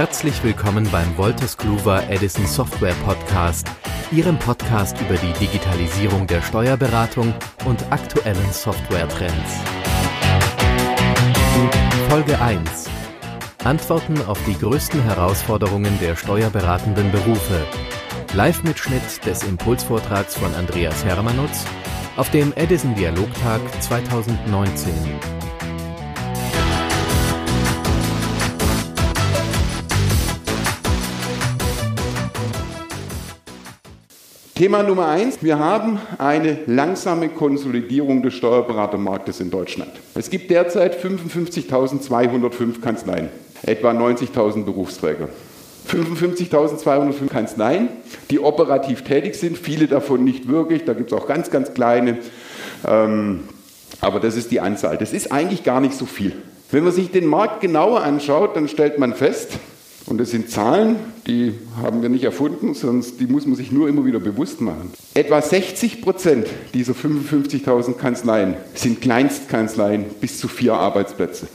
Herzlich willkommen beim Wolters Kluwer Edison Software Podcast, Ihrem Podcast über die Digitalisierung der Steuerberatung und aktuellen Softwaretrends. Folge 1. Antworten auf die größten Herausforderungen der steuerberatenden Berufe. Live-Mitschnitt des Impulsvortrags von Andreas Hermanutz auf dem Edison Dialogtag 2019. Thema Nummer eins, wir haben eine langsame Konsolidierung des Steuerberatermarktes in Deutschland. Es gibt derzeit 55.205 Kanzleien, etwa 90.000 Berufsträger. 55.205 Kanzleien, die operativ tätig sind, viele davon nicht wirklich, da gibt es auch ganz, ganz kleine, ähm, aber das ist die Anzahl. Das ist eigentlich gar nicht so viel. Wenn man sich den Markt genauer anschaut, dann stellt man fest, und das sind Zahlen, die haben wir nicht erfunden, sondern die muss man sich nur immer wieder bewusst machen. Etwa 60 Prozent dieser 55.000 Kanzleien sind Kleinstkanzleien bis zu vier Arbeitsplätze.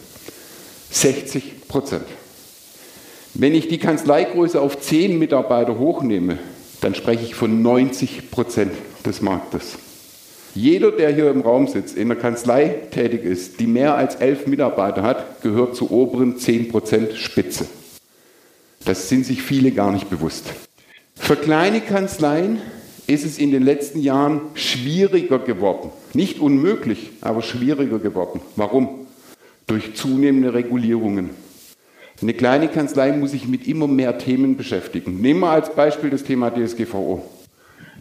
60 Prozent. Wenn ich die Kanzleigröße auf zehn Mitarbeiter hochnehme, dann spreche ich von 90 Prozent des Marktes. Jeder, der hier im Raum sitzt, in der Kanzlei tätig ist, die mehr als elf Mitarbeiter hat, gehört zur oberen 10 Prozent Spitze. Das sind sich viele gar nicht bewusst. Für kleine Kanzleien ist es in den letzten Jahren schwieriger geworden. Nicht unmöglich, aber schwieriger geworden. Warum? Durch zunehmende Regulierungen. Eine kleine Kanzlei muss sich mit immer mehr Themen beschäftigen. Nehmen wir als Beispiel das Thema DSGVO.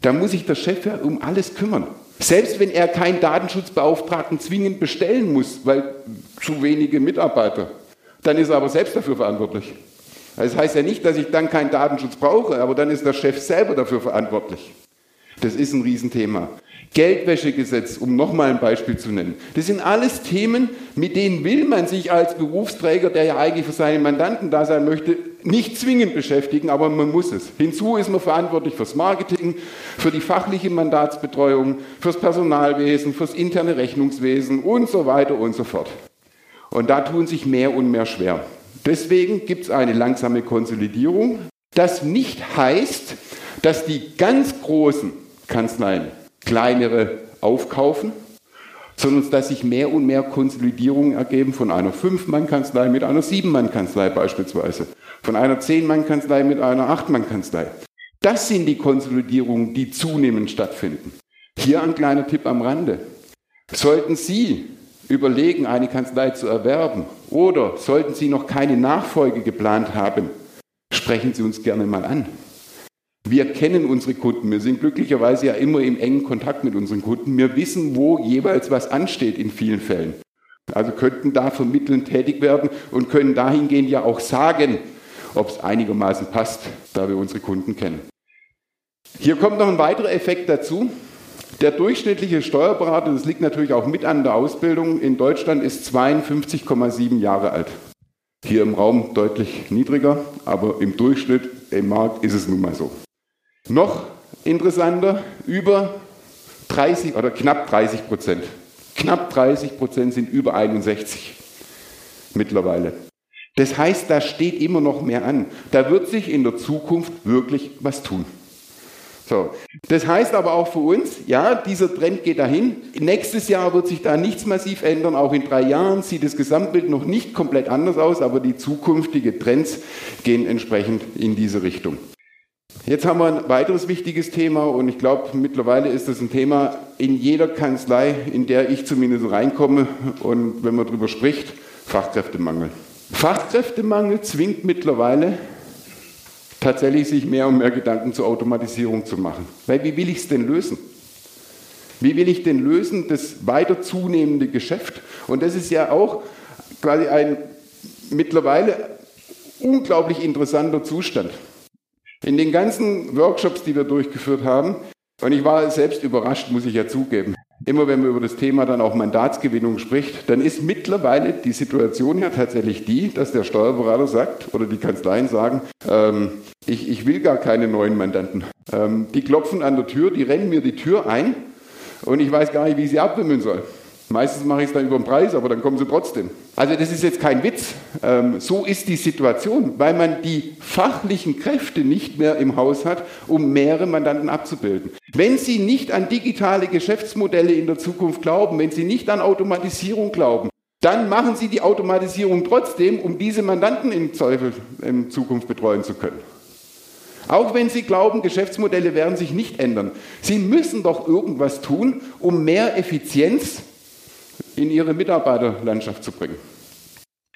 Da muss sich der Chef ja um alles kümmern. Selbst wenn er keinen Datenschutzbeauftragten zwingend bestellen muss, weil zu wenige Mitarbeiter, dann ist er aber selbst dafür verantwortlich. Das heißt ja nicht, dass ich dann keinen Datenschutz brauche, aber dann ist der Chef selber dafür verantwortlich. Das ist ein Riesenthema. Geldwäschegesetz, um nochmal ein Beispiel zu nennen. Das sind alles Themen, mit denen will man sich als Berufsträger, der ja eigentlich für seine Mandanten da sein möchte, nicht zwingend beschäftigen, aber man muss es. Hinzu ist man verantwortlich fürs Marketing, für die fachliche Mandatsbetreuung, fürs Personalwesen, fürs interne Rechnungswesen und so weiter und so fort. Und da tun sich mehr und mehr schwer. Deswegen gibt es eine langsame Konsolidierung. Das nicht heißt, dass die ganz großen Kanzleien kleinere aufkaufen, sondern dass sich mehr und mehr Konsolidierungen ergeben von einer Fünf-Mann-Kanzlei mit einer Sieben-Mann-Kanzlei beispielsweise, von einer Zehn-Mann-Kanzlei mit einer Acht-Mann-Kanzlei. Das sind die Konsolidierungen, die zunehmend stattfinden. Hier ein kleiner Tipp am Rande. Sollten Sie überlegen, eine Kanzlei zu erwerben oder sollten Sie noch keine Nachfolge geplant haben, sprechen Sie uns gerne mal an. Wir kennen unsere Kunden. Wir sind glücklicherweise ja immer im engen Kontakt mit unseren Kunden. Wir wissen, wo jeweils was ansteht in vielen Fällen. Also könnten da vermittelnd tätig werden und können dahingehend ja auch sagen, ob es einigermaßen passt, da wir unsere Kunden kennen. Hier kommt noch ein weiterer Effekt dazu. Der durchschnittliche Steuerberater, das liegt natürlich auch mit an der Ausbildung, in Deutschland ist 52,7 Jahre alt. Hier im Raum deutlich niedriger, aber im Durchschnitt im Markt ist es nun mal so. Noch interessanter, über 30 oder knapp 30 Prozent. Knapp 30 Prozent sind über 61 mittlerweile. Das heißt, da steht immer noch mehr an. Da wird sich in der Zukunft wirklich was tun. So. Das heißt aber auch für uns, ja, dieser Trend geht dahin. Nächstes Jahr wird sich da nichts massiv ändern. Auch in drei Jahren sieht das Gesamtbild noch nicht komplett anders aus, aber die zukünftigen Trends gehen entsprechend in diese Richtung. Jetzt haben wir ein weiteres wichtiges Thema und ich glaube, mittlerweile ist das ein Thema in jeder Kanzlei, in der ich zumindest reinkomme und wenn man darüber spricht, Fachkräftemangel. Fachkräftemangel zwingt mittlerweile tatsächlich sich mehr und mehr Gedanken zur Automatisierung zu machen. Weil wie will ich es denn lösen? Wie will ich denn lösen das weiter zunehmende Geschäft? Und das ist ja auch quasi ein mittlerweile unglaublich interessanter Zustand. In den ganzen Workshops, die wir durchgeführt haben, und ich war selbst überrascht, muss ich ja zugeben, immer wenn man über das Thema dann auch Mandatsgewinnung spricht, dann ist mittlerweile die Situation ja tatsächlich die, dass der Steuerberater sagt oder die Kanzleien sagen, ähm, ich, ich, will gar keine neuen Mandanten. Ähm, die klopfen an der Tür, die rennen mir die Tür ein und ich weiß gar nicht, wie ich sie abwimmeln soll. Meistens mache ich es dann über den Preis, aber dann kommen sie trotzdem. Also das ist jetzt kein Witz. Ähm, so ist die Situation, weil man die fachlichen Kräfte nicht mehr im Haus hat, um mehrere Mandanten abzubilden. Wenn Sie nicht an digitale Geschäftsmodelle in der Zukunft glauben, wenn Sie nicht an Automatisierung glauben, dann machen Sie die Automatisierung trotzdem, um diese Mandanten im Zweifel in Zukunft betreuen zu können. Auch wenn Sie glauben, Geschäftsmodelle werden sich nicht ändern. Sie müssen doch irgendwas tun, um mehr Effizienz in Ihre Mitarbeiterlandschaft zu bringen.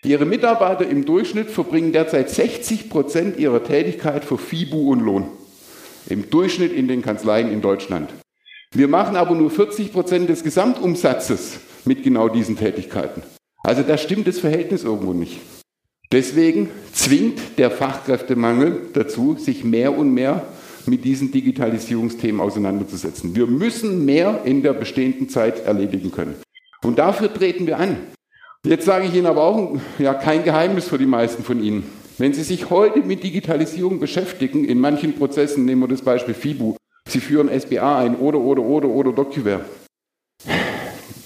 Ihre Mitarbeiter im Durchschnitt verbringen derzeit 60 Prozent ihrer Tätigkeit für FIBU und Lohn. Im Durchschnitt in den Kanzleien in Deutschland. Wir machen aber nur 40 Prozent des Gesamtumsatzes mit genau diesen Tätigkeiten. Also da stimmt das Verhältnis irgendwo nicht. Deswegen zwingt der Fachkräftemangel dazu, sich mehr und mehr mit diesen Digitalisierungsthemen auseinanderzusetzen. Wir müssen mehr in der bestehenden Zeit erledigen können. Und dafür treten wir an. Jetzt sage ich Ihnen aber auch ja, kein Geheimnis für die meisten von Ihnen. Wenn Sie sich heute mit Digitalisierung beschäftigen, in manchen Prozessen, nehmen wir das Beispiel FIBU, Sie führen SBA ein oder, oder, oder, oder DocuWare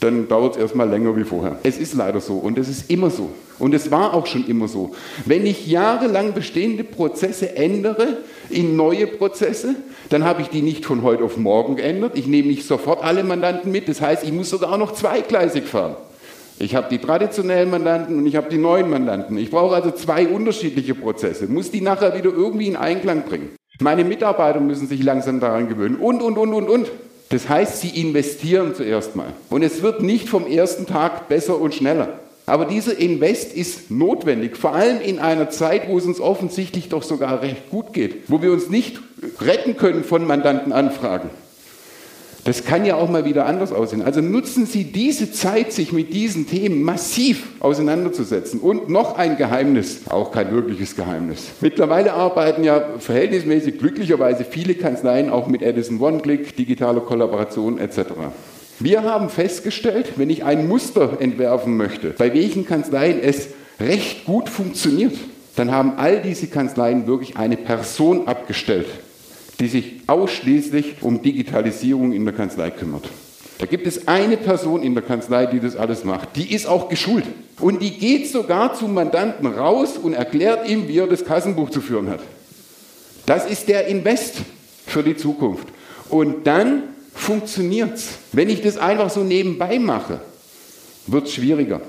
dann dauert es erstmal länger wie vorher. Es ist leider so und es ist immer so. Und es war auch schon immer so. Wenn ich jahrelang bestehende Prozesse ändere in neue Prozesse, dann habe ich die nicht von heute auf morgen geändert. Ich nehme nicht sofort alle Mandanten mit. Das heißt, ich muss sogar auch noch zweigleisig fahren. Ich habe die traditionellen Mandanten und ich habe die neuen Mandanten. Ich brauche also zwei unterschiedliche Prozesse, muss die nachher wieder irgendwie in Einklang bringen. Meine Mitarbeiter müssen sich langsam daran gewöhnen und, und, und, und, und. Das heißt, sie investieren zuerst mal. Und es wird nicht vom ersten Tag besser und schneller. Aber dieser Invest ist notwendig, vor allem in einer Zeit, wo es uns offensichtlich doch sogar recht gut geht, wo wir uns nicht retten können von Mandantenanfragen. Das kann ja auch mal wieder anders aussehen. Also nutzen Sie diese Zeit, sich mit diesen Themen massiv auseinanderzusetzen. Und noch ein Geheimnis, auch kein wirkliches Geheimnis. Mittlerweile arbeiten ja verhältnismäßig glücklicherweise viele Kanzleien auch mit Edison One-Click, digitaler Kollaboration etc. Wir haben festgestellt, wenn ich ein Muster entwerfen möchte, bei welchen Kanzleien es recht gut funktioniert, dann haben all diese Kanzleien wirklich eine Person abgestellt, die sich ausschließlich um Digitalisierung in der Kanzlei kümmert. Da gibt es eine Person in der Kanzlei, die das alles macht. Die ist auch geschult. Und die geht sogar zum Mandanten raus und erklärt ihm, wie er das Kassenbuch zu führen hat. Das ist der Invest für die Zukunft. Und dann funktioniert es. Wenn ich das einfach so nebenbei mache, wird es schwieriger.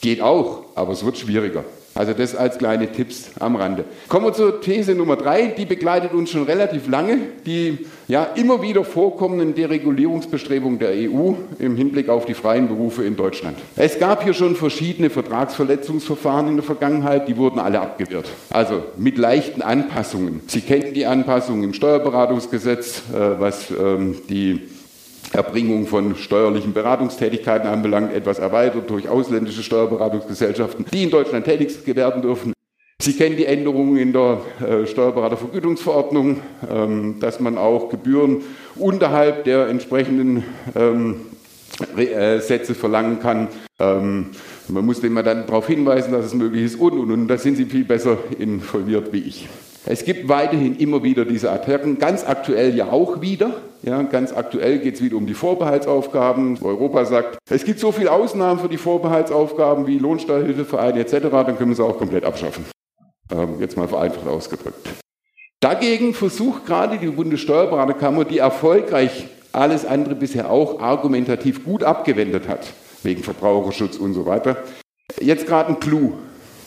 Geht auch, aber es wird schwieriger. Also das als kleine Tipps am Rande. Kommen wir zur These Nummer drei, die begleitet uns schon relativ lange, die ja immer wieder vorkommenden Deregulierungsbestrebungen der EU im Hinblick auf die freien Berufe in Deutschland. Es gab hier schon verschiedene Vertragsverletzungsverfahren in der Vergangenheit, die wurden alle abgewehrt. Also mit leichten Anpassungen. Sie kennen die Anpassungen im Steuerberatungsgesetz, äh, was ähm, die Erbringung von steuerlichen Beratungstätigkeiten anbelangt, etwas erweitert durch ausländische Steuerberatungsgesellschaften, die in Deutschland tätig werden dürfen. Sie kennen die Änderungen in der äh, Steuerberatervergütungsverordnung, ähm, dass man auch Gebühren unterhalb der entsprechenden ähm, äh, Sätze verlangen kann. Ähm, man muss den Mandanten darauf hinweisen, dass es möglich ist und, und, und. Da sind Sie viel besser involviert wie ich. Es gibt weiterhin immer wieder diese Attacken, ganz aktuell ja auch wieder. Ja, ganz aktuell geht es wieder um die Vorbehaltsaufgaben. Europa sagt, es gibt so viele Ausnahmen für die Vorbehaltsaufgaben wie Lohnsteuerhilfevereine etc., dann können wir sie auch komplett abschaffen. Ähm, jetzt mal vereinfacht ausgedrückt. Dagegen versucht gerade die Bundessteuerberaterkammer, die erfolgreich alles andere bisher auch argumentativ gut abgewendet hat, wegen Verbraucherschutz und so weiter, jetzt gerade ein Clou,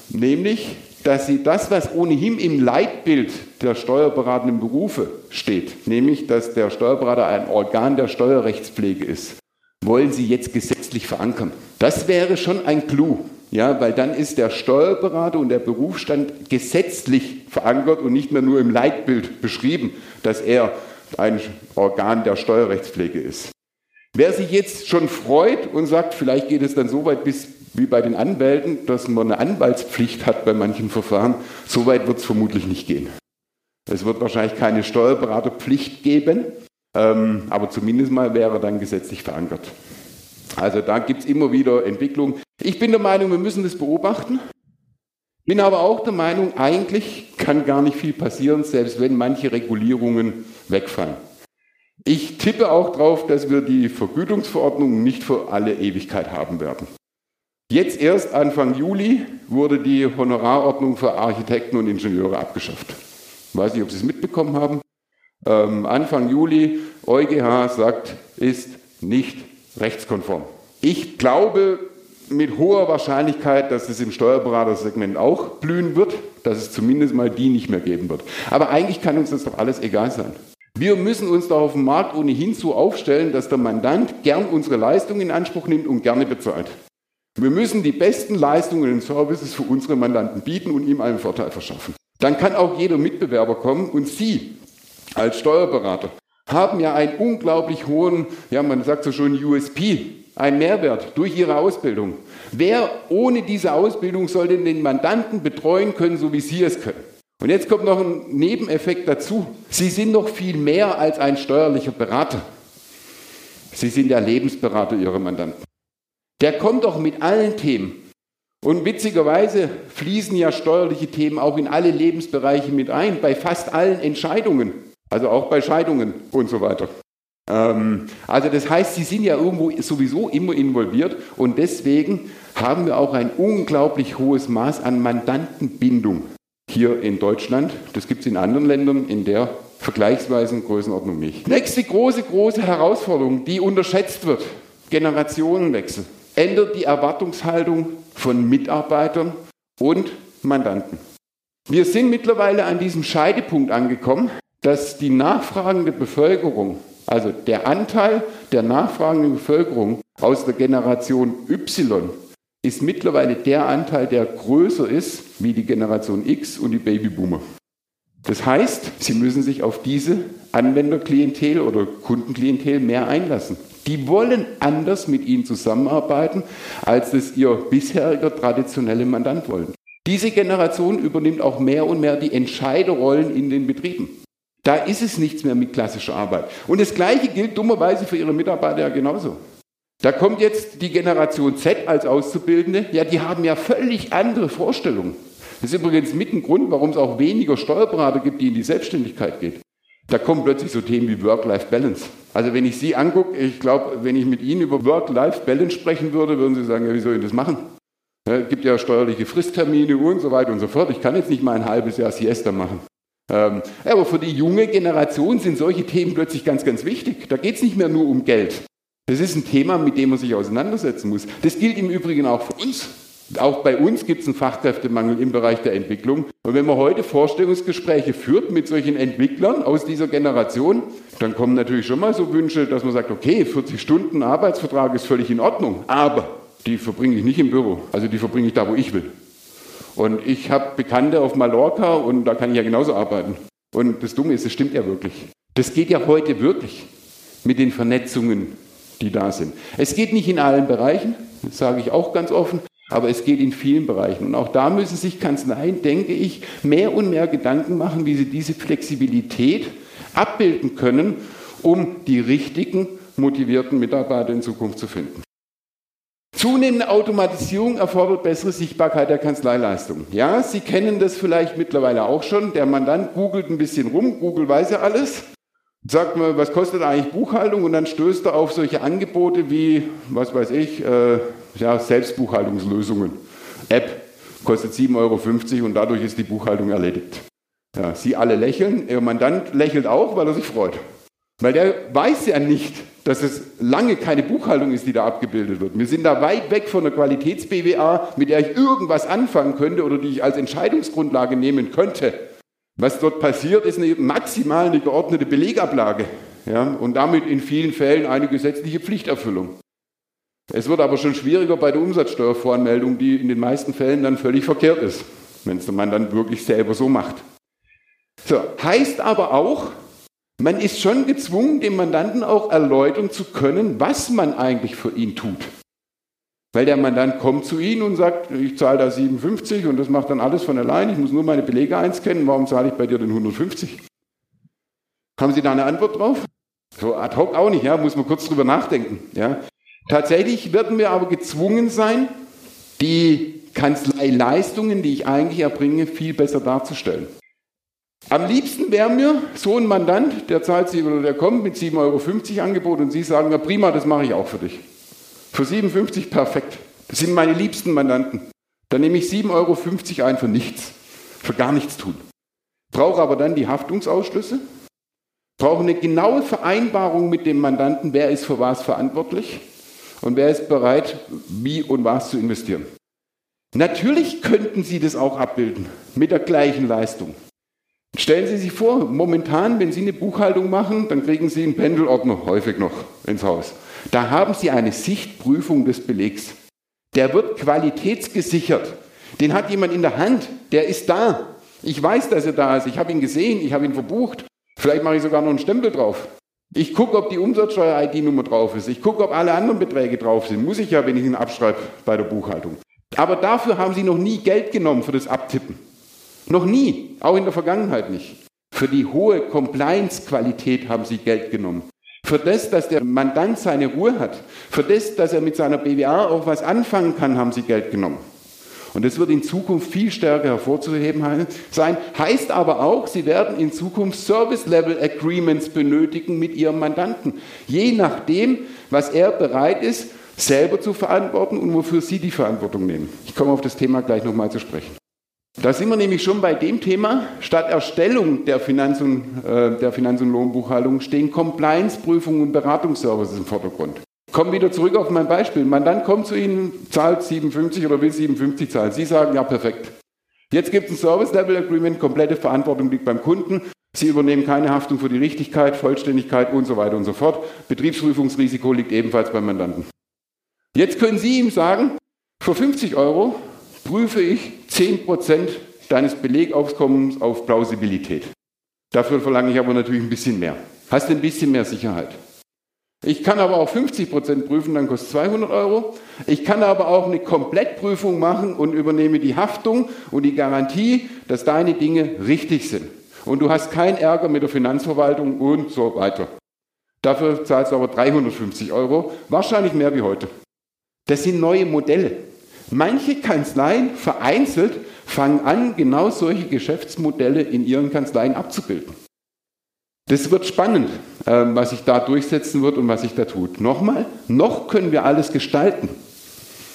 nämlich dass sie das, was ohnehin im Leitbild der steuerberatenden Berufe steht, nämlich dass der Steuerberater ein Organ der Steuerrechtspflege ist, wollen sie jetzt gesetzlich verankern. Das wäre schon ein Clou, ja, weil dann ist der Steuerberater und der Berufsstand gesetzlich verankert und nicht mehr nur im Leitbild beschrieben, dass er ein Organ der Steuerrechtspflege ist. Wer sich jetzt schon freut und sagt, vielleicht geht es dann so weit bis wie bei den Anwälten, dass man eine Anwaltspflicht hat bei manchen Verfahren, so weit wird es vermutlich nicht gehen. Es wird wahrscheinlich keine Steuerberaterpflicht geben, ähm, aber zumindest mal wäre dann gesetzlich verankert. Also da gibt es immer wieder Entwicklungen. Ich bin der Meinung, wir müssen das beobachten. Bin aber auch der Meinung, eigentlich kann gar nicht viel passieren, selbst wenn manche Regulierungen wegfallen. Ich tippe auch darauf, dass wir die Vergütungsverordnung nicht für alle Ewigkeit haben werden. Jetzt erst Anfang Juli wurde die Honorarordnung für Architekten und Ingenieure abgeschafft. Ich weiß nicht, ob Sie es mitbekommen haben. Ähm, Anfang Juli, EuGH sagt, ist nicht rechtskonform. Ich glaube mit hoher Wahrscheinlichkeit, dass es im Steuerberatersegment auch blühen wird, dass es zumindest mal die nicht mehr geben wird. Aber eigentlich kann uns das doch alles egal sein. Wir müssen uns da auf dem Markt ohnehin so aufstellen, dass der Mandant gern unsere Leistung in Anspruch nimmt und gerne bezahlt. Wir müssen die besten Leistungen und Services für unsere Mandanten bieten und ihm einen Vorteil verschaffen. Dann kann auch jeder Mitbewerber kommen und Sie als Steuerberater haben ja einen unglaublich hohen, ja man sagt so schon USP, einen Mehrwert durch Ihre Ausbildung. Wer ohne diese Ausbildung soll denn den Mandanten betreuen können, so wie Sie es können? Und jetzt kommt noch ein Nebeneffekt dazu. Sie sind noch viel mehr als ein steuerlicher Berater. Sie sind der Lebensberater Ihrer Mandanten. Der kommt doch mit allen Themen. Und witzigerweise fließen ja steuerliche Themen auch in alle Lebensbereiche mit ein, bei fast allen Entscheidungen, also auch bei Scheidungen und so weiter. Ähm, also das heißt, sie sind ja irgendwo sowieso immer involviert und deswegen haben wir auch ein unglaublich hohes Maß an Mandantenbindung hier in Deutschland. Das gibt es in anderen Ländern in der vergleichsweisen Größenordnung nicht. Nächste große, große Herausforderung, die unterschätzt wird, Generationenwechsel ändert die Erwartungshaltung von Mitarbeitern und Mandanten. Wir sind mittlerweile an diesem Scheidepunkt angekommen, dass die nachfragende Bevölkerung, also der Anteil der nachfragenden Bevölkerung aus der Generation Y, ist mittlerweile der Anteil, der größer ist wie die Generation X und die Babyboomer. Das heißt, Sie müssen sich auf diese Anwenderklientel oder Kundenklientel mehr einlassen. Die wollen anders mit Ihnen zusammenarbeiten, als es Ihr bisheriger traditioneller Mandant wollen. Diese Generation übernimmt auch mehr und mehr die Entscheiderrollen in den Betrieben. Da ist es nichts mehr mit klassischer Arbeit. Und das Gleiche gilt dummerweise für Ihre Mitarbeiter ja genauso. Da kommt jetzt die Generation Z als Auszubildende. Ja, die haben ja völlig andere Vorstellungen. Das ist übrigens mit ein Grund, warum es auch weniger Steuerberater gibt, die in die Selbstständigkeit gehen. Da kommen plötzlich so Themen wie Work-Life-Balance. Also wenn ich Sie angucke, ich glaube, wenn ich mit Ihnen über Work-Life-Balance sprechen würde, würden Sie sagen, ja, wie soll ich das machen? Ja, es gibt ja steuerliche Fristtermine und so weiter und so fort. Ich kann jetzt nicht mal ein halbes Jahr Siesta machen. Ähm, aber für die junge Generation sind solche Themen plötzlich ganz, ganz wichtig. Da geht es nicht mehr nur um Geld. Das ist ein Thema, mit dem man sich auseinandersetzen muss. Das gilt im Übrigen auch für uns. Auch bei uns gibt es einen Fachkräftemangel im Bereich der Entwicklung. Und wenn man heute Vorstellungsgespräche führt mit solchen Entwicklern aus dieser Generation, dann kommen natürlich schon mal so Wünsche, dass man sagt, okay, 40 Stunden Arbeitsvertrag ist völlig in Ordnung, aber die verbringe ich nicht im Büro, also die verbringe ich da, wo ich will. Und ich habe Bekannte auf Mallorca und da kann ich ja genauso arbeiten. Und das Dumme ist, es stimmt ja wirklich. Das geht ja heute wirklich mit den Vernetzungen, die da sind. Es geht nicht in allen Bereichen, das sage ich auch ganz offen. Aber es geht in vielen Bereichen. Und auch da müssen sich Kanzleien, denke ich, mehr und mehr Gedanken machen, wie sie diese Flexibilität abbilden können, um die richtigen, motivierten Mitarbeiter in Zukunft zu finden. Zunehmende Automatisierung erfordert bessere Sichtbarkeit der Kanzleileistung. Ja, Sie kennen das vielleicht mittlerweile auch schon. Der Mandant googelt ein bisschen rum, Google weiß ja alles. Sagt mal, was kostet eigentlich Buchhaltung? Und dann stößt er auf solche Angebote wie, was weiß ich, äh, ja, Selbstbuchhaltungslösungen. App kostet 7,50 Euro und dadurch ist die Buchhaltung erledigt. Ja, Sie alle lächeln, Ihr Mandant lächelt auch, weil er sich freut. Weil der weiß ja nicht, dass es lange keine Buchhaltung ist, die da abgebildet wird. Wir sind da weit weg von einer Qualitäts-BWA, mit der ich irgendwas anfangen könnte oder die ich als Entscheidungsgrundlage nehmen könnte. Was dort passiert, ist eine maximal eine geordnete Belegablage ja, und damit in vielen Fällen eine gesetzliche Pflichterfüllung. Es wird aber schon schwieriger bei der Umsatzsteuervoranmeldung, die in den meisten Fällen dann völlig verkehrt ist, wenn es man dann wirklich selber so macht. So, heißt aber auch, man ist schon gezwungen, dem Mandanten auch erläutern zu können, was man eigentlich für ihn tut. Weil der Mandant kommt zu Ihnen und sagt, ich zahle da 57 und das macht dann alles von allein, ich muss nur meine Belege einscannen, warum zahle ich bei dir denn 150? Haben Sie da eine Antwort drauf? So ad hoc auch nicht, ja, muss man kurz drüber nachdenken. Ja. Tatsächlich werden wir aber gezwungen sein, die Kanzleileistungen, die ich eigentlich erbringe, viel besser darzustellen. Am liebsten wäre mir so ein Mandant, der zahlt Sie oder der kommt mit 7,50 Euro Angebot und Sie sagen, ja prima, das mache ich auch für dich. Für 57 perfekt. Das sind meine liebsten Mandanten. Dann nehme ich 7,50 Euro ein für nichts, für gar nichts tun. Brauche aber dann die Haftungsausschlüsse, brauche eine genaue Vereinbarung mit dem Mandanten, wer ist für was verantwortlich und wer ist bereit, wie und was zu investieren. Natürlich könnten Sie das auch abbilden mit der gleichen Leistung. Stellen Sie sich vor, momentan, wenn Sie eine Buchhaltung machen, dann kriegen Sie einen Pendelordner häufig noch ins Haus. Da haben Sie eine Sichtprüfung des Belegs. Der wird qualitätsgesichert. Den hat jemand in der Hand. Der ist da. Ich weiß, dass er da ist. Ich habe ihn gesehen. Ich habe ihn verbucht. Vielleicht mache ich sogar noch einen Stempel drauf. Ich gucke, ob die Umsatzsteuer-ID-Nummer drauf ist. Ich gucke, ob alle anderen Beträge drauf sind. Muss ich ja, wenn ich ihn abschreibe bei der Buchhaltung. Aber dafür haben Sie noch nie Geld genommen für das Abtippen. Noch nie. Auch in der Vergangenheit nicht. Für die hohe Compliance-Qualität haben Sie Geld genommen. Für das, dass der Mandant seine Ruhe hat, für das, dass er mit seiner BWA auch was anfangen kann, haben sie Geld genommen. Und das wird in Zukunft viel stärker hervorzuheben sein. Heißt aber auch, Sie werden in Zukunft Service-Level-Agreements benötigen mit Ihrem Mandanten. Je nachdem, was er bereit ist, selber zu verantworten und wofür Sie die Verantwortung nehmen. Ich komme auf das Thema gleich nochmal zu sprechen. Da sind wir nämlich schon bei dem Thema, statt Erstellung der Finanz- und, äh, der Finanz und Lohnbuchhaltung stehen Compliance-Prüfungen und Beratungsservices im Vordergrund. Kommen wieder zurück auf mein Beispiel. Mandant kommt zu Ihnen, zahlt 57 oder will 57 zahlen. Sie sagen, ja, perfekt. Jetzt gibt es ein Service-Level-Agreement, komplette Verantwortung liegt beim Kunden. Sie übernehmen keine Haftung für die Richtigkeit, Vollständigkeit und so weiter und so fort. Betriebsprüfungsrisiko liegt ebenfalls beim Mandanten. Jetzt können Sie ihm sagen, für 50 Euro prüfe ich 10% deines Belegaufkommens auf Plausibilität. Dafür verlange ich aber natürlich ein bisschen mehr. Hast ein bisschen mehr Sicherheit. Ich kann aber auch 50% prüfen, dann kostet 200 Euro. Ich kann aber auch eine Komplettprüfung machen und übernehme die Haftung und die Garantie, dass deine Dinge richtig sind. Und du hast keinen Ärger mit der Finanzverwaltung und so weiter. Dafür zahlst du aber 350 Euro, wahrscheinlich mehr wie heute. Das sind neue Modelle. Manche Kanzleien vereinzelt fangen an, genau solche Geschäftsmodelle in ihren Kanzleien abzubilden. Das wird spannend, ähm, was sich da durchsetzen wird und was sich da tut. Nochmal, noch können wir alles gestalten.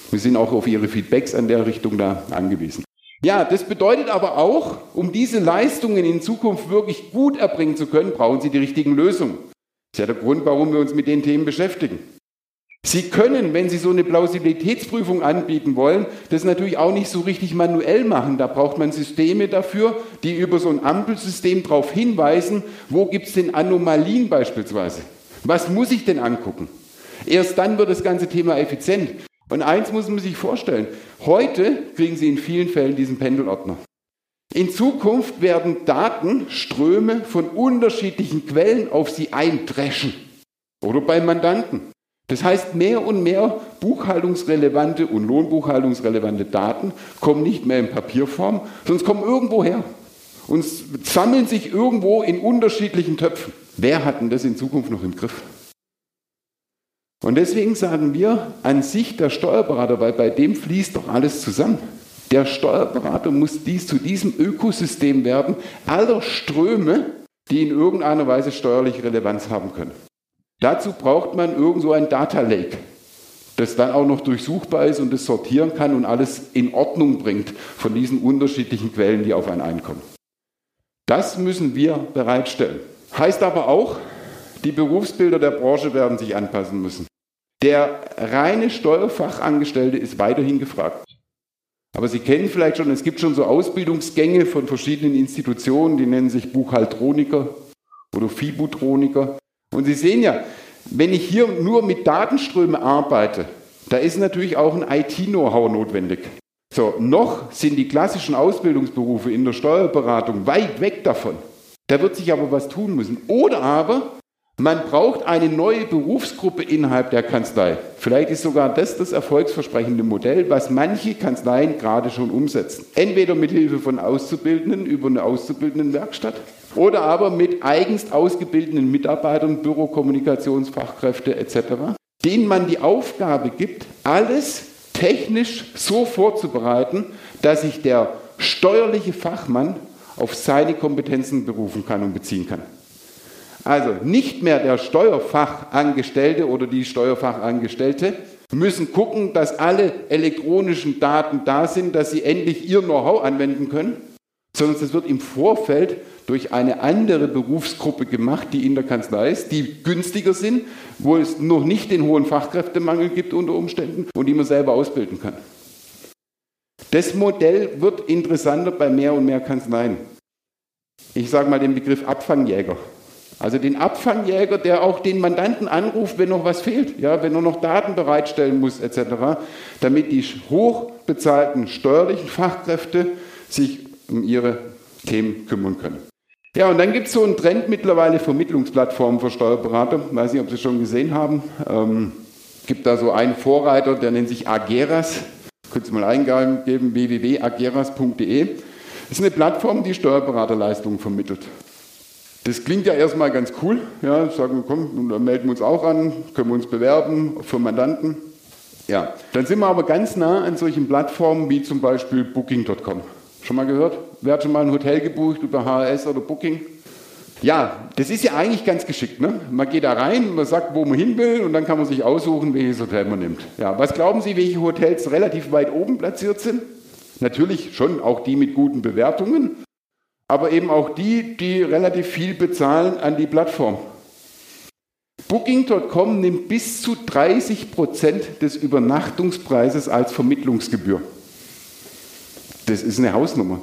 Wir sind auch auf Ihre Feedbacks an der Richtung da angewiesen. Ja, das bedeutet aber auch, um diese Leistungen in Zukunft wirklich gut erbringen zu können, brauchen Sie die richtigen Lösungen. Das ist ja der Grund, warum wir uns mit den Themen beschäftigen. Sie können, wenn Sie so eine Plausibilitätsprüfung anbieten wollen, das natürlich auch nicht so richtig manuell machen. Da braucht man Systeme dafür, die über so ein Ampelsystem darauf hinweisen, wo gibt es denn Anomalien beispielsweise. Was muss ich denn angucken? Erst dann wird das ganze Thema effizient. Und eins muss man sich vorstellen, heute kriegen Sie in vielen Fällen diesen Pendelordner. In Zukunft werden Datenströme von unterschiedlichen Quellen auf Sie eindreschen. Oder beim Mandanten. Das heißt, mehr und mehr buchhaltungsrelevante und lohnbuchhaltungsrelevante Daten kommen nicht mehr in Papierform, sondern kommen irgendwo her und sammeln sich irgendwo in unterschiedlichen Töpfen. Wer hat denn das in Zukunft noch im Griff? Und deswegen sagen wir an sich der Steuerberater, weil bei dem fließt doch alles zusammen. Der Steuerberater muss dies zu diesem Ökosystem werden, aller Ströme, die in irgendeiner Weise steuerliche Relevanz haben können. Dazu braucht man irgend so ein Data Lake, das dann auch noch durchsuchbar ist und das sortieren kann und alles in Ordnung bringt von diesen unterschiedlichen Quellen, die auf einen einkommen. Das müssen wir bereitstellen. Heißt aber auch, die Berufsbilder der Branche werden sich anpassen müssen. Der reine Steuerfachangestellte ist weiterhin gefragt. Aber Sie kennen vielleicht schon, es gibt schon so Ausbildungsgänge von verschiedenen Institutionen, die nennen sich Buchhaltroniker oder Fibutroniker. Und Sie sehen ja, wenn ich hier nur mit Datenströmen arbeite, da ist natürlich auch ein IT-Know-how notwendig. So, noch sind die klassischen Ausbildungsberufe in der Steuerberatung weit weg davon. Da wird sich aber was tun müssen. Oder aber man braucht eine neue Berufsgruppe innerhalb der Kanzlei. Vielleicht ist sogar das das erfolgsversprechende Modell, was manche Kanzleien gerade schon umsetzen. Entweder mit Hilfe von Auszubildenden über eine Auszubildendenwerkstatt oder aber mit eigens ausgebildeten Mitarbeitern, Bürokommunikationsfachkräfte etc., denen man die Aufgabe gibt, alles technisch so vorzubereiten, dass sich der steuerliche Fachmann auf seine Kompetenzen berufen kann und beziehen kann. Also nicht mehr der Steuerfachangestellte oder die Steuerfachangestellte müssen gucken, dass alle elektronischen Daten da sind, dass sie endlich ihr Know-how anwenden können, sondern es wird im Vorfeld durch eine andere Berufsgruppe gemacht, die in der Kanzlei ist, die günstiger sind, wo es noch nicht den hohen Fachkräftemangel gibt unter Umständen und die man selber ausbilden kann. Das Modell wird interessanter bei mehr und mehr Kanzleien. Ich sage mal den Begriff Abfangjäger. Also den Abfangjäger, der auch den Mandanten anruft, wenn noch was fehlt, ja, wenn er noch Daten bereitstellen muss etc., damit die hochbezahlten steuerlichen Fachkräfte sich um ihre Themen kümmern können. Ja, und dann gibt es so einen Trend mittlerweile Vermittlungsplattformen für Steuerberater. Weiß nicht, ob Sie schon gesehen haben. Ähm, gibt da so einen Vorreiter, der nennt sich Ageras. Könnt ihr mal eingeben, www.ageras.de. Das ist eine Plattform, die Steuerberaterleistungen vermittelt. Das klingt ja erstmal ganz cool. Ja, sagen wir, komm, dann melden wir uns auch an, können wir uns bewerben für Mandanten. Ja, dann sind wir aber ganz nah an solchen Plattformen wie zum Beispiel Booking.com. Schon mal gehört? Wer hat schon mal ein Hotel gebucht über HRS oder Booking? Ja, das ist ja eigentlich ganz geschickt. Ne? Man geht da rein, man sagt, wo man hin will und dann kann man sich aussuchen, welches Hotel man nimmt. Ja, was glauben Sie, welche Hotels relativ weit oben platziert sind? Natürlich schon auch die mit guten Bewertungen, aber eben auch die, die relativ viel bezahlen an die Plattform. Booking.com nimmt bis zu 30 Prozent des Übernachtungspreises als Vermittlungsgebühr. Das ist eine Hausnummer.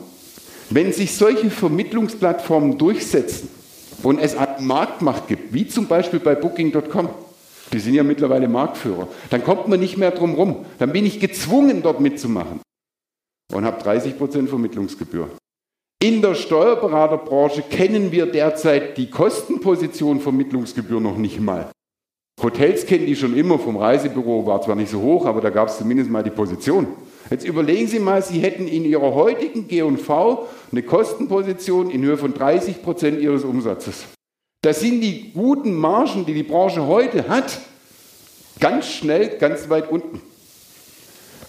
Wenn sich solche Vermittlungsplattformen durchsetzen und es eine Marktmacht gibt, wie zum Beispiel bei Booking.com, die sind ja mittlerweile Marktführer, dann kommt man nicht mehr drum rum. Dann bin ich gezwungen, dort mitzumachen und habe 30 Prozent Vermittlungsgebühr. In der Steuerberaterbranche kennen wir derzeit die Kostenposition Vermittlungsgebühr noch nicht mal. Hotels kennen die schon immer vom Reisebüro, war zwar nicht so hoch, aber da gab es zumindest mal die Position. Jetzt überlegen Sie mal, Sie hätten in Ihrer heutigen G&V eine Kostenposition in Höhe von 30 Prozent Ihres Umsatzes. Das sind die guten Margen, die die Branche heute hat, ganz schnell ganz weit unten.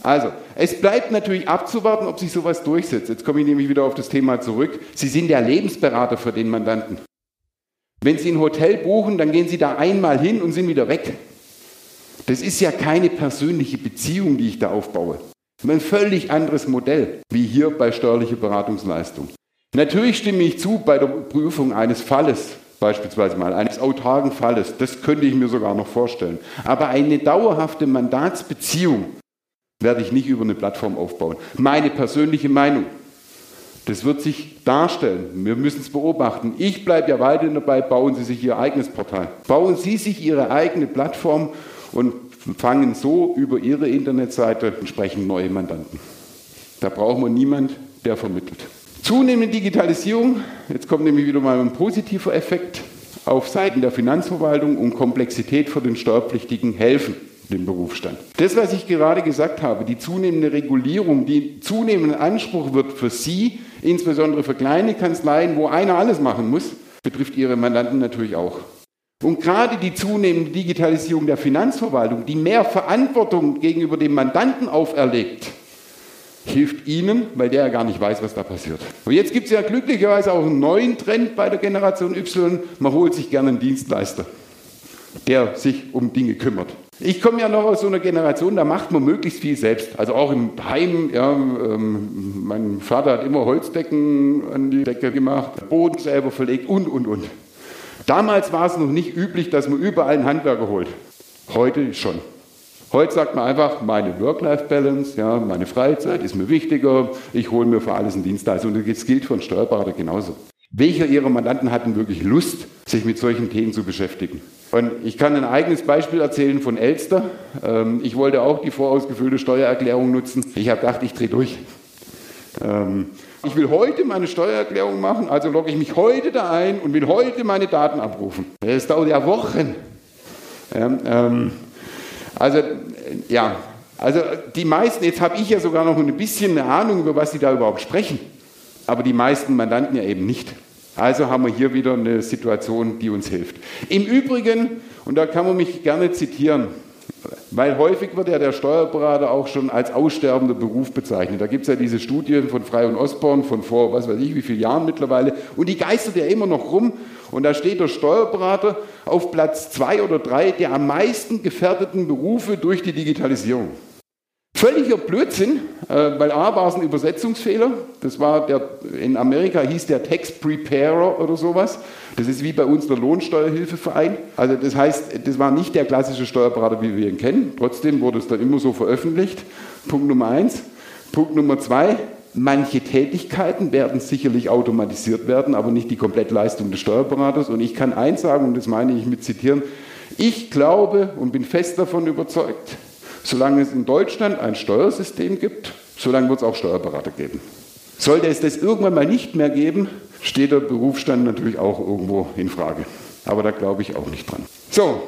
Also, es bleibt natürlich abzuwarten, ob sich sowas durchsetzt. Jetzt komme ich nämlich wieder auf das Thema zurück. Sie sind der Lebensberater für den Mandanten. Wenn Sie ein Hotel buchen, dann gehen Sie da einmal hin und sind wieder weg. Das ist ja keine persönliche Beziehung, die ich da aufbaue. Ein völlig anderes Modell, wie hier bei steuerlicher Beratungsleistung. Natürlich stimme ich zu bei der Prüfung eines Falles, beispielsweise mal eines autarken Falles, das könnte ich mir sogar noch vorstellen. Aber eine dauerhafte Mandatsbeziehung werde ich nicht über eine Plattform aufbauen. Meine persönliche Meinung. Das wird sich darstellen. Wir müssen es beobachten. Ich bleibe ja weiterhin dabei, bauen Sie sich Ihr eigenes Portal. Bauen Sie sich Ihre eigene Plattform und fangen so über Ihre Internetseite entsprechend neue Mandanten. Da brauchen wir niemand, der vermittelt. Zunehmende Digitalisierung, jetzt kommt nämlich wieder mal ein positiver Effekt, auf Seiten der Finanzverwaltung und Komplexität für den Steuerpflichtigen helfen dem Berufsstand. Das, was ich gerade gesagt habe, die zunehmende Regulierung, die zunehmende Anspruch wird für Sie, insbesondere für kleine Kanzleien, wo einer alles machen muss, betrifft Ihre Mandanten natürlich auch. Und gerade die zunehmende Digitalisierung der Finanzverwaltung, die mehr Verantwortung gegenüber dem Mandanten auferlegt, hilft Ihnen, weil der ja gar nicht weiß, was da passiert. Und jetzt gibt es ja glücklicherweise auch einen neuen Trend bei der Generation Y. Man holt sich gerne einen Dienstleister, der sich um Dinge kümmert. Ich komme ja noch aus so einer Generation, da macht man möglichst viel selbst. Also auch im Heim. Ja, ähm, mein Vater hat immer Holzdecken an die Decke gemacht, Boden selber verlegt und, und, und. Damals war es noch nicht üblich, dass man überall einen Handwerker holt. Heute schon. Heute sagt man einfach, meine Work-Life-Balance, ja, meine Freizeit ist mir wichtiger, ich hole mir für alles einen Dienstleister. Und das gilt für einen Steuerberater genauso. Welcher Ihrer Mandanten hat denn wirklich Lust, sich mit solchen Themen zu beschäftigen? Und ich kann ein eigenes Beispiel erzählen von Elster. Ähm, ich wollte auch die vorausgefüllte Steuererklärung nutzen. Ich habe gedacht, ich drehe durch. Ähm, ich will heute meine Steuererklärung machen, also logge ich mich heute da ein und will heute meine Daten abrufen. Das dauert ja Wochen. Ähm, also, ja, also die meisten, jetzt habe ich ja sogar noch ein bisschen eine Ahnung, über was sie da überhaupt sprechen, aber die meisten Mandanten ja eben nicht. Also haben wir hier wieder eine Situation, die uns hilft. Im Übrigen, und da kann man mich gerne zitieren, Weil häufig wird ja der Steuerberater auch schon als aussterbender Beruf bezeichnet. Da gibt es ja diese Studien von Frey und Osborn von vor, was weiß ich, wie vielen Jahren mittlerweile. Und die geistert ja immer noch rum. Und da steht der Steuerberater auf Platz zwei oder drei der am meisten gefährdeten Berufe durch die Digitalisierung. Völliger Blödsinn, äh, weil A war es ein Übersetzungsfehler. Das war der, in Amerika hieß der Text Preparer oder sowas. Das ist wie bei uns der Lohnsteuerhilfeverein. Also das heißt, das war nicht der klassische Steuerberater, wie wir ihn kennen. Trotzdem wurde es dann immer so veröffentlicht. Punkt Nummer eins. Punkt Nummer zwei. Manche Tätigkeiten werden sicherlich automatisiert werden, aber nicht die Komplettleistung des Steuerberaters. Und ich kann eins sagen, und das meine ich mit zitieren, ich glaube und bin fest davon überzeugt, solange es in Deutschland ein Steuersystem gibt, solange wird es auch Steuerberater geben. Sollte es das irgendwann mal nicht mehr geben, steht der Berufsstand natürlich auch irgendwo in Frage. Aber da glaube ich auch nicht dran. So,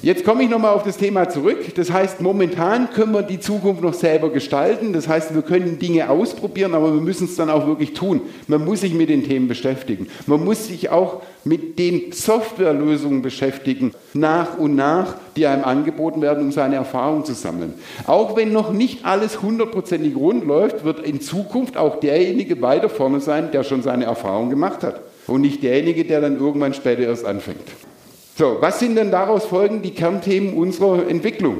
Jetzt komme ich nochmal auf das Thema zurück. Das heißt, momentan können wir die Zukunft noch selber gestalten. Das heißt, wir können Dinge ausprobieren, aber wir müssen es dann auch wirklich tun. Man muss sich mit den Themen beschäftigen. Man muss sich auch mit den Softwarelösungen beschäftigen, nach und nach, die einem angeboten werden, um seine Erfahrung zu sammeln. Auch wenn noch nicht alles hundertprozentig rund läuft, wird in Zukunft auch derjenige weiter vorne sein, der schon seine Erfahrung gemacht hat. Und nicht derjenige, der dann irgendwann später erst anfängt. So, was sind denn daraus folgend die Kernthemen unserer Entwicklung,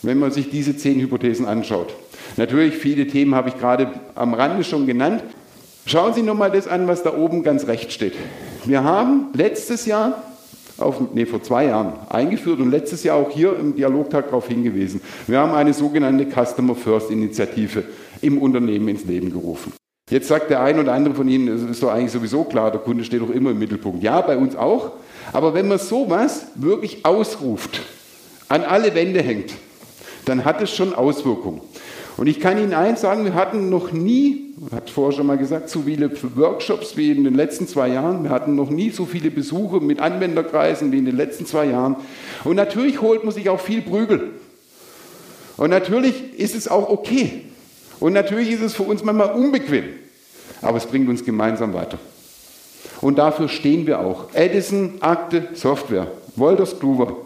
wenn man sich diese zehn Hypothesen anschaut? Natürlich, viele Themen habe ich gerade am Rande schon genannt. Schauen Sie nochmal das an, was da oben ganz rechts steht. Wir haben letztes Jahr, auf, nee, vor zwei Jahren eingeführt und letztes Jahr auch hier im Dialogtag darauf hingewiesen. Wir haben eine sogenannte Customer First Initiative im Unternehmen ins Leben gerufen. Jetzt sagt der ein oder andere von Ihnen, es ist doch eigentlich sowieso klar, der Kunde steht doch immer im Mittelpunkt. Ja, bei uns auch. Aber wenn man sowas wirklich ausruft, an alle Wände hängt, dann hat es schon Auswirkungen. Und ich kann Ihnen eins sagen, wir hatten noch nie, hat vorher schon mal gesagt, so viele Workshops wie in den letzten zwei Jahren. Wir hatten noch nie so viele Besuche mit Anwenderkreisen wie in den letzten zwei Jahren. Und natürlich holt man sich auch viel Prügel. Und natürlich ist es auch okay. Und natürlich ist es für uns manchmal unbequem. Aber es bringt uns gemeinsam weiter. Und dafür stehen wir auch. Edison, Akte, Software. Wolters Kluwer,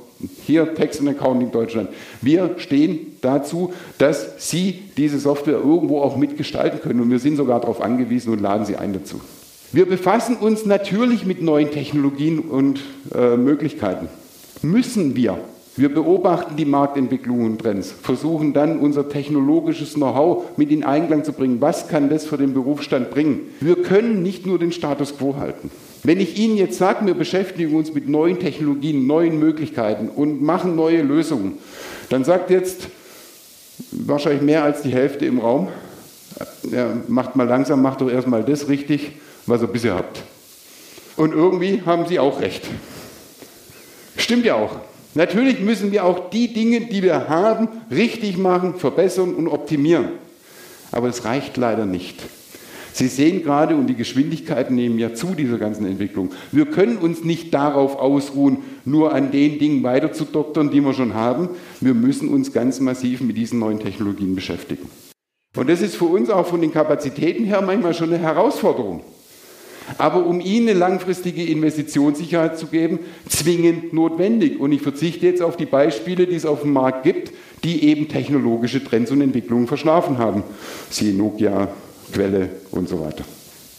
hier Text and Accounting Deutschland. Wir stehen dazu, dass Sie diese Software irgendwo auch mitgestalten können. Und wir sind sogar darauf angewiesen und laden Sie ein dazu. Wir befassen uns natürlich mit neuen Technologien und äh, Möglichkeiten. Müssen wir. Wir beobachten die Marktentwicklungen und Trends, versuchen dann unser technologisches Know-how mit in Einklang zu bringen. Was kann das für den Berufsstand bringen? Wir können nicht nur den Status quo halten. Wenn ich Ihnen jetzt sage, wir beschäftigen uns mit neuen Technologien, neuen Möglichkeiten und machen neue Lösungen, dann sagt jetzt wahrscheinlich mehr als die Hälfte im Raum, ja, macht mal langsam, macht doch erstmal das richtig, was ihr bisher habt. Und irgendwie haben Sie auch recht. Stimmt ja auch. Natürlich müssen wir auch die Dinge, die wir haben, richtig machen, verbessern und optimieren. Aber es reicht leider nicht. Sie sehen gerade, und die Geschwindigkeiten nehmen ja zu dieser ganzen Entwicklung. Wir können uns nicht darauf ausruhen, nur an den Dingen weiter zu doktern, die wir schon haben. Wir müssen uns ganz massiv mit diesen neuen Technologien beschäftigen. Und das ist für uns auch von den Kapazitäten her manchmal schon eine Herausforderung aber um ihnen eine langfristige Investitionssicherheit zu geben, zwingend notwendig. Und ich verzichte jetzt auf die Beispiele, die es auf dem Markt gibt, die eben technologische Trends und Entwicklungen verschlafen haben. Siehe Nokia, Quelle und so weiter.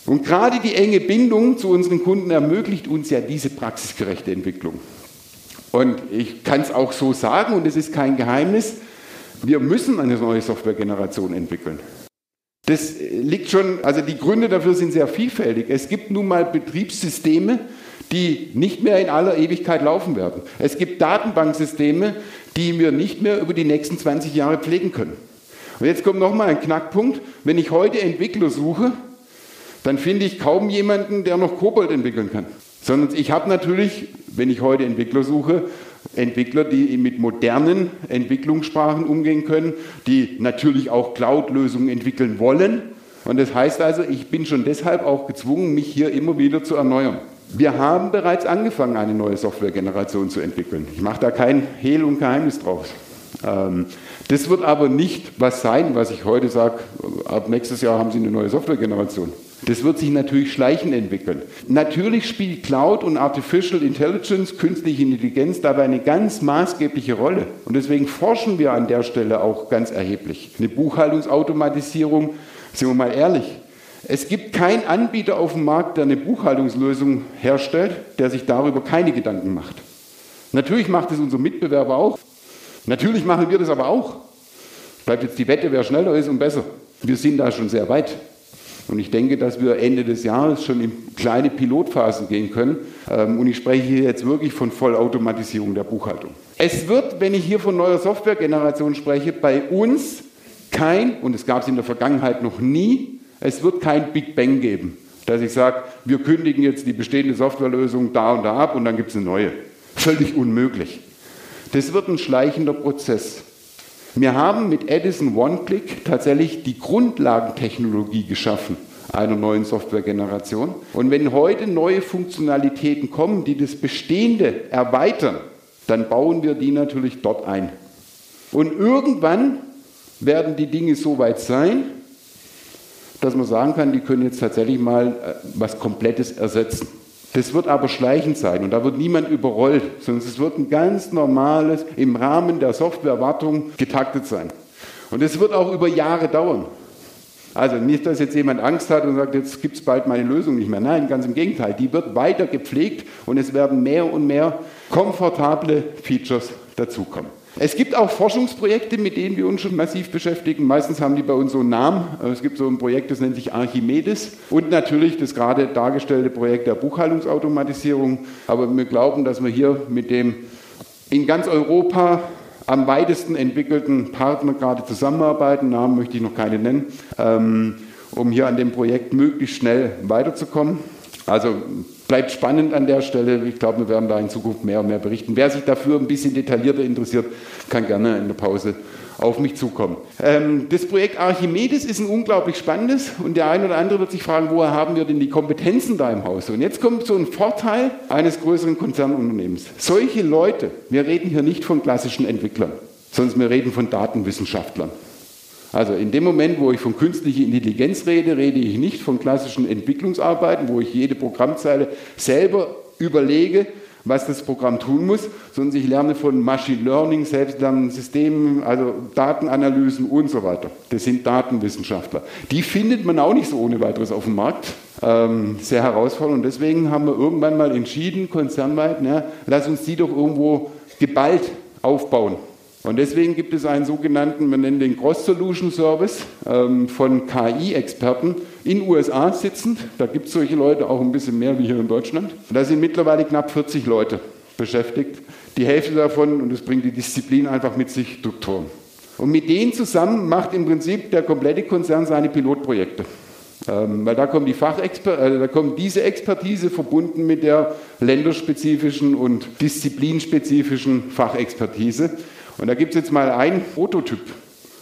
Und gerade die enge Bindung zu unseren Kunden ermöglicht uns ja diese praxisgerechte Entwicklung. Und ich kann es auch so sagen, und es ist kein Geheimnis, wir müssen eine neue Softwaregeneration entwickeln. Das liegt schon, also die Gründe dafür sind sehr vielfältig. Es gibt nun mal Betriebssysteme, die nicht mehr in aller Ewigkeit laufen werden. Es gibt Datenbanksysteme, die wir nicht mehr über die nächsten 20 Jahre pflegen können. Und jetzt kommt nochmal ein Knackpunkt. Wenn ich heute Entwickler suche, dann finde ich kaum jemanden, der noch Kobold entwickeln kann. Sondern ich habe natürlich, wenn ich heute Entwickler suche, Entwickler, die mit modernen Entwicklungssprachen umgehen können, die natürlich auch Cloud-Lösungen entwickeln wollen. Und das heißt also, ich bin schon deshalb auch gezwungen, mich hier immer wieder zu erneuern. Wir haben bereits angefangen, eine neue Softwaregeneration zu entwickeln. Ich mache da kein Hehl und Geheimnis draus. Ähm, das wird aber nicht was sein, was ich heute sage, ab nächstes Jahr haben Sie eine neue Softwaregeneration. Das wird sich natürlich schleichend entwickeln. Natürlich spielt Cloud und Artificial Intelligence, künstliche Intelligenz dabei eine ganz maßgebliche Rolle. Und deswegen forschen wir an der Stelle auch ganz erheblich. Eine Buchhaltungsautomatisierung, sind wir mal ehrlich, es gibt keinen Anbieter auf dem Markt, der eine Buchhaltungslösung herstellt, der sich darüber keine Gedanken macht. Natürlich macht es unser Mitbewerber auch. Natürlich machen wir das aber auch. Bleibt jetzt die Wette, wer schneller ist und besser. Wir sind da schon sehr weit. Und ich denke, dass wir Ende des Jahres schon in kleine Pilotphasen gehen können. Ähm, und ich spreche hier jetzt wirklich von Vollautomatisierung der Buchhaltung. Es wird, wenn ich hier von neuer Softwaregeneration spreche, bei uns kein, und es gab es in der Vergangenheit noch nie, es wird kein Big Bang geben, dass ich sage, wir kündigen jetzt die bestehende Softwarelösung da und da ab und dann gibt es eine neue. Völlig unmöglich. Das wird ein schleichender Prozess. Wir haben mit Edison OneClick tatsächlich die Grundlagentechnologie geschaffen einer neuen Softwaregeneration. Und wenn heute neue Funktionalitäten kommen, die das Bestehende erweitern, dann bauen wir die natürlich dort ein. Und irgendwann werden die Dinge so weit sein, dass man sagen kann, die können jetzt tatsächlich mal äh, was Komplettes ersetzen. Das wird aber schleichend sein und da wird niemand überrollt, sondern es wird ein ganz normales, im Rahmen der Softwarewartung getaktet sein. Und es wird auch über Jahre dauern. Also nicht, dass jetzt jemand Angst hat und sagt, jetzt gibt es bald meine Lösung nicht mehr. Nein, ganz im Gegenteil. Die wird weiter gepflegt und es werden mehr und mehr komfortable Features dazukommen. Es gibt auch Forschungsprojekte, mit denen wir uns schon massiv beschäftigen. Meistens haben die bei uns so einen Namen. Es gibt so ein Projekt, das nennt sich Archimedes. Und natürlich das gerade dargestellte Projekt der Buchhaltungsautomatisierung. Aber wir glauben, dass wir hier mit dem in ganz Europa am weitesten entwickelten Partner gerade zusammenarbeiten. Namen möchte ich noch keine nennen, ähm, um hier an dem Projekt möglichst schnell weiterzukommen. Also bleibt spannend an der Stelle. Ich glaube, wir werden da in Zukunft mehr und mehr berichten. Wer sich dafür ein bisschen detaillierter interessiert, kann gerne in der Pause auf mich zukommen. Ähm, das Projekt Archimedes ist ein unglaublich spannendes und der eine oder andere wird sich fragen, woher haben wir denn die Kompetenzen da im Haus? Und jetzt kommt so ein Vorteil eines größeren Konzernunternehmens. Solche Leute, wir reden hier nicht von klassischen Entwicklern, sondern wir reden von Datenwissenschaftlern. Also in dem Moment, wo ich von künstlicher Intelligenz rede, rede ich nicht von klassischen Entwicklungsarbeiten, wo ich jede Programmzeile selber überlege, was das Programm tun muss, sondern ich lerne von Machine Learning, selbstlernenden Systemen, also Datenanalysen und so weiter. Das sind Datenwissenschaftler. Die findet man auch nicht so ohne weiteres auf dem Markt. Ähm, sehr herausfordernd. Und deswegen haben wir irgendwann mal entschieden, konzernweit, na, lass uns die doch irgendwo geballt aufbauen. Und deswegen gibt es einen sogenannten, wir nennen den Cross Solution Service ähm, von KI-Experten in USA sitzend. Da gibt es solche Leute auch ein bisschen mehr wie hier in Deutschland. Da sind mittlerweile knapp 40 Leute beschäftigt. Die Hälfte davon, und das bringt die Disziplin einfach mit sich, Doktoren. Und mit denen zusammen macht im Prinzip der komplette Konzern seine Pilotprojekte. Ähm, weil da kommt, die äh, da kommt diese Expertise verbunden mit der länderspezifischen und disziplinspezifischen Fachexpertise. Und da gibt es jetzt mal einen Prototyp.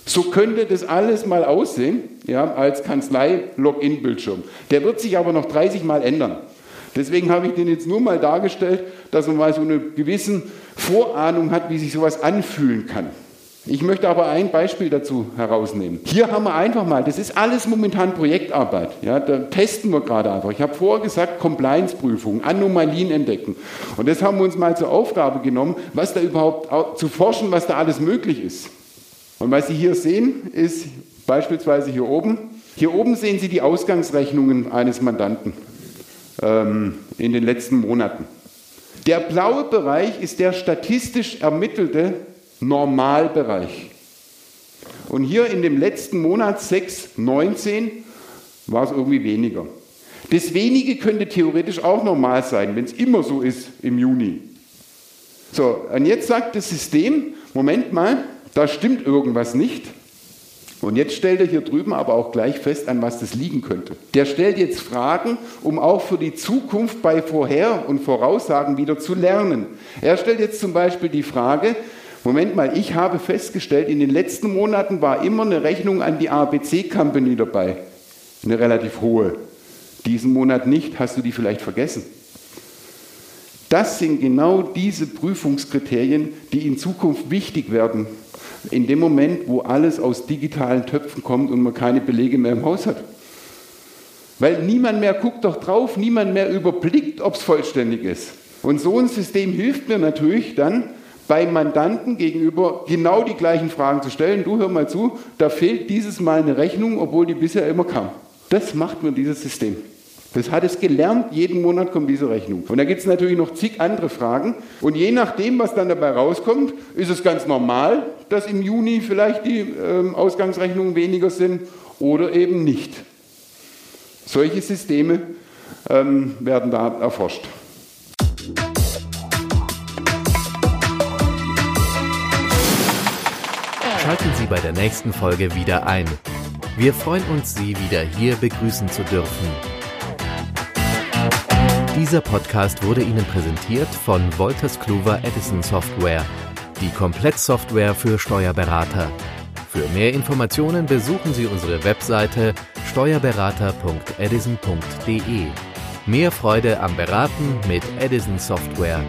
So könnte das alles mal aussehen, ja, als Kanzlei-Login-Bildschirm. Der wird sich aber noch 30 Mal ändern. Deswegen habe ich den jetzt nur mal dargestellt, dass man mal so eine gewisse Vorahnung hat, wie sich sowas anfühlen kann. Ich möchte aber ein Beispiel dazu herausnehmen. Hier haben wir einfach mal, das ist alles momentan Projektarbeit. Ja, da testen wir gerade einfach. Ich habe vorher gesagt, Compliance-Prüfung, Anomalien entdecken. Und das haben wir uns mal zur Aufgabe genommen, was da überhaupt zu forschen, was da alles möglich ist. Und was Sie hier sehen, ist beispielsweise hier oben. Hier oben sehen Sie die Ausgangsrechnungen eines Mandanten ähm, in den letzten Monaten. Der blaue Bereich ist der statistisch ermittelte Normalbereich. Und hier in dem letzten Monat 6, 19 war es irgendwie weniger. Das wenige könnte theoretisch auch normal sein, wenn es immer so ist im Juni. So, und jetzt sagt das System, Moment mal, da stimmt irgendwas nicht. Und jetzt stellt er hier drüben aber auch gleich fest, an was das liegen könnte. Der stellt jetzt Fragen, um auch für die Zukunft bei Vorher- und Voraussagen wieder zu lernen. Er stellt jetzt zum Beispiel die Frage, Moment mal, ich habe festgestellt, in den letzten Monaten war immer eine Rechnung an die ABC Company dabei. Eine relativ hohe. Diesen Monat nicht, hast du die vielleicht vergessen? Das sind genau diese Prüfungskriterien, die in Zukunft wichtig werden. In dem Moment, wo alles aus digitalen Töpfen kommt und man keine Belege mehr im Haus hat. Weil niemand mehr guckt doch drauf, niemand mehr überblickt, ob es vollständig ist. Und so ein System hilft mir natürlich dann, beim Mandanten gegenüber genau die gleichen Fragen zu stellen. Du hör mal zu, da fehlt dieses Mal eine Rechnung, obwohl die bisher immer kam. Das macht mir dieses System. Das hat es gelernt, jeden Monat kommt diese Rechnung. Und da gibt es natürlich noch zig andere Fragen. Und je nachdem, was dann dabei rauskommt, ist es ganz normal, dass im Juni vielleicht die äh, Ausgangsrechnungen weniger sind oder eben nicht. Solche Systeme ähm, werden da erforscht. Schalten Sie bei der nächsten Folge wieder ein. Wir freuen uns, Sie wieder hier begrüßen zu dürfen. Dieser Podcast wurde Ihnen präsentiert von Wolters Kluwer Edison Software, die Komplettsoftware für Steuerberater. Für mehr Informationen besuchen Sie unsere Webseite steuerberater.edison.de. Mehr Freude am Beraten mit Edison Software.